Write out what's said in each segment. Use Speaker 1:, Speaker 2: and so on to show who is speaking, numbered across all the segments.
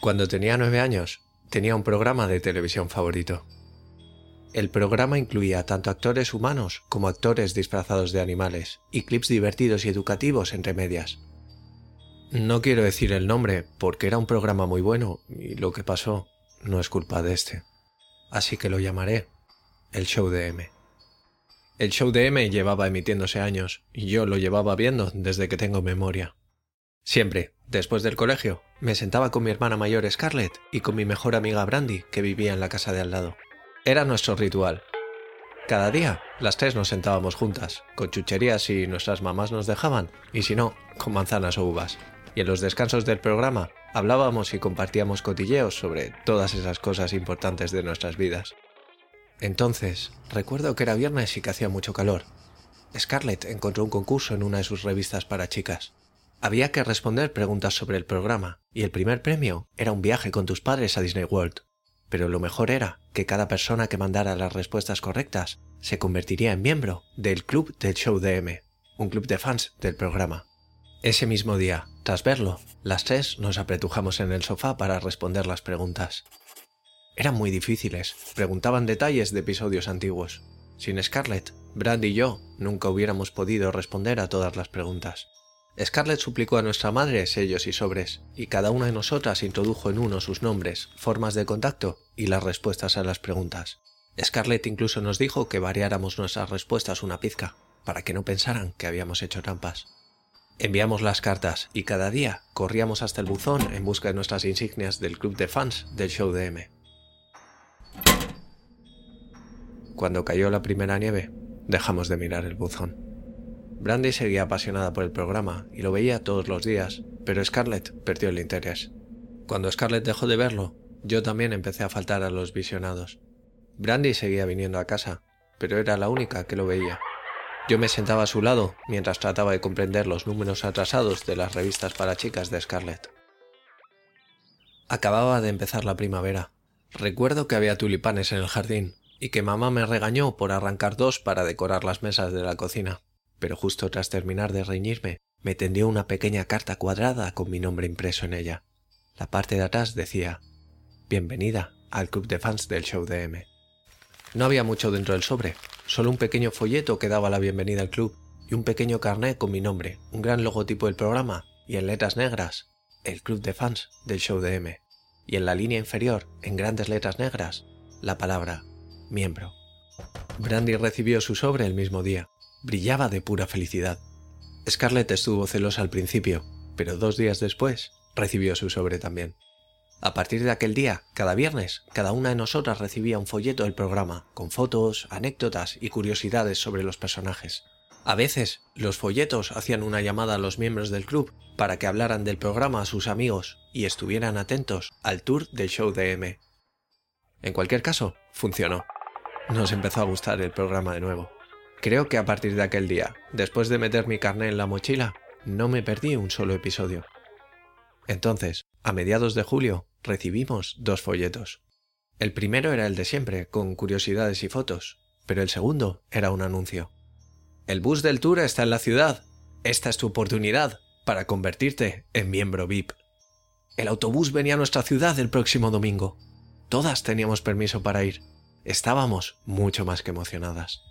Speaker 1: Cuando tenía nueve años, tenía un programa de televisión favorito. El programa incluía tanto actores humanos como actores disfrazados de animales y clips divertidos y educativos entre medias. No quiero decir el nombre porque era un programa muy bueno y lo que pasó no es culpa de este. Así que lo llamaré el show de M. El show de M llevaba emitiéndose años y yo lo llevaba viendo desde que tengo memoria. Siempre, después del colegio, me sentaba con mi hermana mayor Scarlett y con mi mejor amiga Brandy, que vivía en la casa de al lado. Era nuestro ritual. Cada día, las tres nos sentábamos juntas, con chucherías si nuestras mamás nos dejaban, y si no, con manzanas o uvas. Y en los descansos del programa, hablábamos y compartíamos cotilleos sobre todas esas cosas importantes de nuestras vidas. Entonces, recuerdo que era viernes y que hacía mucho calor. Scarlett encontró un concurso en una de sus revistas para chicas. Había que responder preguntas sobre el programa, y el primer premio era un viaje con tus padres a Disney World. Pero lo mejor era que cada persona que mandara las respuestas correctas se convertiría en miembro del Club del Show DM, un club de fans del programa. Ese mismo día, tras verlo, las tres nos apretujamos en el sofá para responder las preguntas. Eran muy difíciles, preguntaban detalles de episodios antiguos. Sin Scarlett, Brand y yo nunca hubiéramos podido responder a todas las preguntas. Scarlett suplicó a nuestra madre sellos y sobres, y cada una de nosotras introdujo en uno sus nombres, formas de contacto y las respuestas a las preguntas. Scarlett incluso nos dijo que variáramos nuestras respuestas una pizca, para que no pensaran que habíamos hecho trampas. Enviamos las cartas y cada día corríamos hasta el buzón en busca de nuestras insignias del club de fans del show de M. Cuando cayó la primera nieve, dejamos de mirar el buzón. Brandy seguía apasionada por el programa y lo veía todos los días, pero Scarlett perdió el interés. Cuando Scarlett dejó de verlo, yo también empecé a faltar a los visionados. Brandy seguía viniendo a casa, pero era la única que lo veía. Yo me sentaba a su lado mientras trataba de comprender los números atrasados de las revistas para chicas de Scarlett. Acababa de empezar la primavera. Recuerdo que había tulipanes en el jardín y que mamá me regañó por arrancar dos para decorar las mesas de la cocina pero justo tras terminar de reñirme, me tendió una pequeña carta cuadrada con mi nombre impreso en ella. La parte de atrás decía Bienvenida al club de fans del show de M. No había mucho dentro del sobre, solo un pequeño folleto que daba la bienvenida al club y un pequeño carnet con mi nombre, un gran logotipo del programa y en letras negras, el club de fans del show de M. Y en la línea inferior, en grandes letras negras, la palabra miembro. Brandy recibió su sobre el mismo día, brillaba de pura felicidad. Scarlett estuvo celosa al principio, pero dos días después recibió su sobre también. A partir de aquel día, cada viernes, cada una de nosotras recibía un folleto del programa, con fotos, anécdotas y curiosidades sobre los personajes. A veces, los folletos hacían una llamada a los miembros del club para que hablaran del programa a sus amigos y estuvieran atentos al tour del show de M. En cualquier caso, funcionó. Nos empezó a gustar el programa de nuevo. Creo que a partir de aquel día, después de meter mi carné en la mochila, no me perdí un solo episodio. Entonces, a mediados de julio, recibimos dos folletos. El primero era el de siempre, con curiosidades y fotos, pero el segundo era un anuncio. El bus del tour está en la ciudad. Esta es tu oportunidad para convertirte en miembro VIP. El autobús venía a nuestra ciudad el próximo domingo. Todas teníamos permiso para ir. Estábamos mucho más que emocionadas.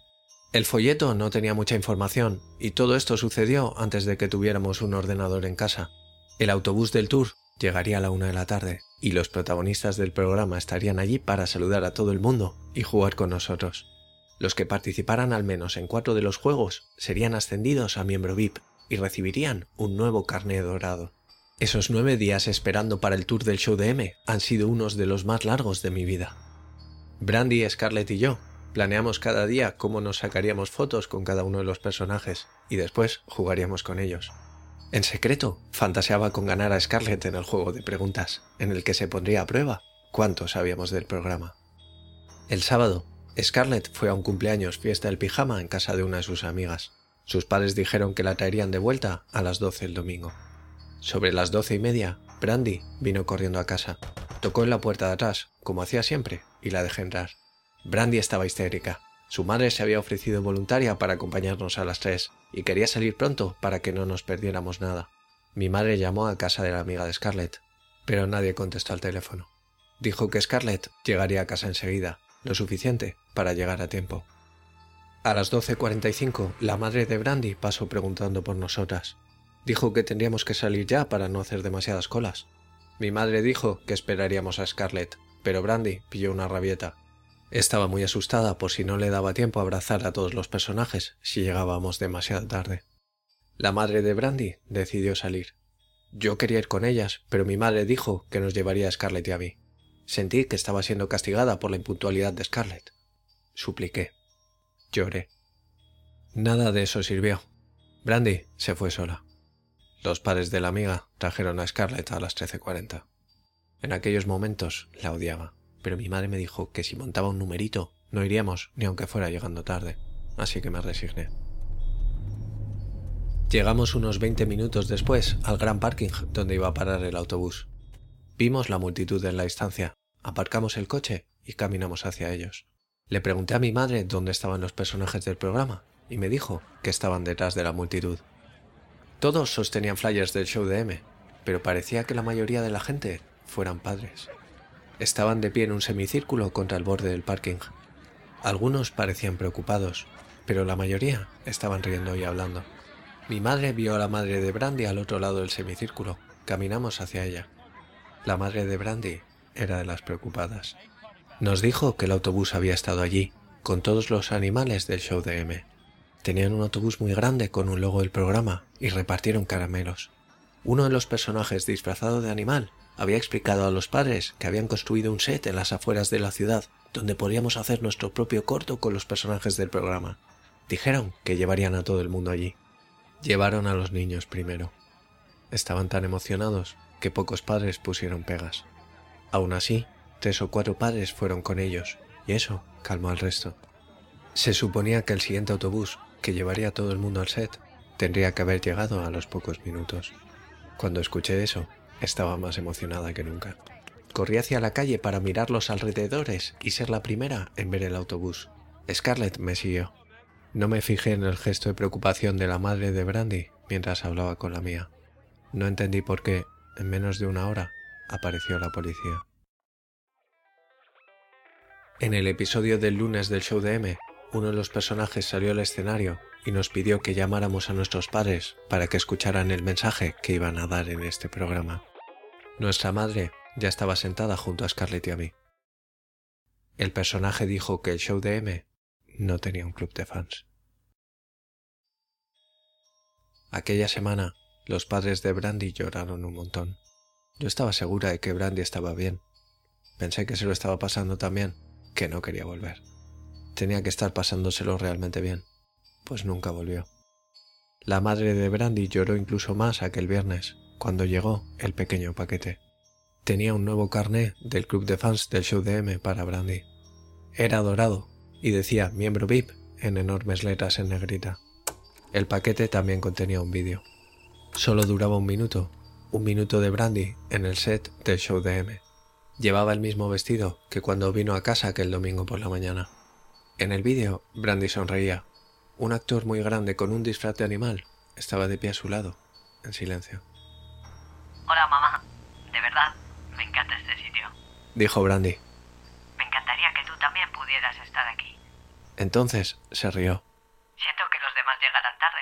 Speaker 1: El folleto no tenía mucha información y todo esto sucedió antes de que tuviéramos un ordenador en casa. El autobús del tour llegaría a la una de la tarde y los protagonistas del programa estarían allí para saludar a todo el mundo y jugar con nosotros. Los que participaran al menos en cuatro de los juegos serían ascendidos a miembro VIP y recibirían un nuevo carné dorado. Esos nueve días esperando para el tour del show de M han sido unos de los más largos de mi vida. Brandy, Scarlett y yo planeamos cada día cómo nos sacaríamos fotos con cada uno de los personajes y después jugaríamos con ellos. En secreto, fantaseaba con ganar a Scarlett en el juego de preguntas, en el que se pondría a prueba cuánto sabíamos del programa. El sábado, Scarlett fue a un cumpleaños fiesta del pijama en casa de una de sus amigas. Sus padres dijeron que la traerían de vuelta a las 12 el domingo. Sobre las doce y media, Brandy vino corriendo a casa. Tocó en la puerta de atrás, como hacía siempre, y la dejé entrar. Brandy estaba histérica. Su madre se había ofrecido voluntaria para acompañarnos a las tres y quería salir pronto para que no nos perdiéramos nada. Mi madre llamó a casa de la amiga de Scarlett, pero nadie contestó al teléfono. Dijo que Scarlett llegaría a casa enseguida, lo suficiente para llegar a tiempo. A las 12.45, la madre de Brandy pasó preguntando por nosotras. Dijo que tendríamos que salir ya para no hacer demasiadas colas. Mi madre dijo que esperaríamos a Scarlett, pero Brandy pilló una rabieta. Estaba muy asustada por si no le daba tiempo a abrazar a todos los personajes si llegábamos demasiado tarde. La madre de Brandy decidió salir. Yo quería ir con ellas, pero mi madre dijo que nos llevaría a Scarlett y a mí. Sentí que estaba siendo castigada por la impuntualidad de Scarlett. Supliqué. Lloré. Nada de eso sirvió. Brandy se fue sola. Los padres de la amiga trajeron a Scarlett a las 13.40. En aquellos momentos la odiaba, pero mi madre me dijo que si montaba un numerito no iríamos ni aunque fuera llegando tarde, así que me resigné. Llegamos unos 20 minutos después al gran parking donde iba a parar el autobús. Vimos la multitud en la distancia, aparcamos el coche y caminamos hacia ellos. Le pregunté a mi madre dónde estaban los personajes del programa y me dijo que estaban detrás de la multitud. Todos sostenían flyers del show de M, pero parecía que la mayoría de la gente fueran padres. Estaban de pie en un semicírculo contra el borde del parking. Algunos parecían preocupados, pero la mayoría estaban riendo y hablando. Mi madre vio a la madre de Brandy al otro lado del semicírculo. Caminamos hacia ella. La madre de Brandy era de las preocupadas. Nos dijo que el autobús había estado allí, con todos los animales del show de M. Tenían un autobús muy grande con un logo del programa y repartieron caramelos. Uno de los personajes disfrazado de animal había explicado a los padres que habían construido un set en las afueras de la ciudad donde podríamos hacer nuestro propio corto con los personajes del programa. Dijeron que llevarían a todo el mundo allí. Llevaron a los niños primero. Estaban tan emocionados que pocos padres pusieron pegas. Aún así, tres o cuatro padres fueron con ellos, y eso calmó al resto. Se suponía que el siguiente autobús que llevaría a todo el mundo al set, tendría que haber llegado a los pocos minutos. Cuando escuché eso, estaba más emocionada que nunca. Corrí hacia la calle para mirar los alrededores y ser la primera en ver el autobús. Scarlett me siguió. No me fijé en el gesto de preocupación de la madre de Brandy mientras hablaba con la mía. No entendí por qué, en menos de una hora, apareció la policía. En el episodio del lunes del show de M, uno de los personajes salió al escenario y nos pidió que llamáramos a nuestros padres para que escucharan el mensaje que iban a dar en este programa. Nuestra madre ya estaba sentada junto a Scarlett y a mí. El personaje dijo que el show de M no tenía un club de fans. Aquella semana, los padres de Brandy lloraron un montón. Yo estaba segura de que Brandy estaba bien. Pensé que se lo estaba pasando tan bien que no quería volver. Tenía que estar pasándoselo realmente bien, pues nunca volvió. La madre de Brandy lloró incluso más aquel viernes, cuando llegó el pequeño paquete. Tenía un nuevo carné del club de fans del show de M para Brandy. Era dorado y decía miembro VIP en enormes letras en negrita. El paquete también contenía un vídeo. Solo duraba un minuto, un minuto de Brandy en el set del show de M. Llevaba el mismo vestido que cuando vino a casa aquel domingo por la mañana. En el vídeo, Brandy sonreía. Un actor muy grande con un disfraz de animal estaba de pie a su lado, en silencio.
Speaker 2: Hola, mamá. De verdad, me encanta este sitio.
Speaker 1: Dijo Brandy.
Speaker 2: Me encantaría que tú también pudieras estar aquí.
Speaker 1: Entonces se rió.
Speaker 2: Siento que los demás llegarán tarde.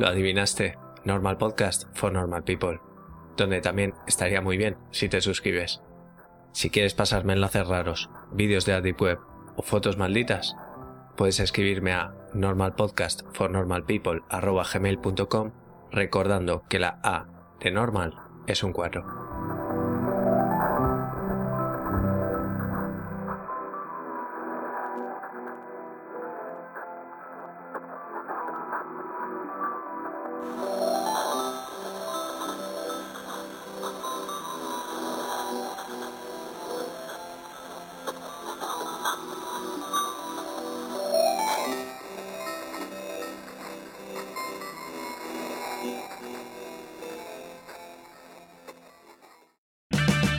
Speaker 1: lo adivinaste, Normal Podcast for Normal People, donde también estaría muy bien si te suscribes. Si quieres pasarme enlaces raros, vídeos de Deep Web o fotos malditas, puedes escribirme a normalpodcastfornormalpeople.com recordando que la A de normal es un 4.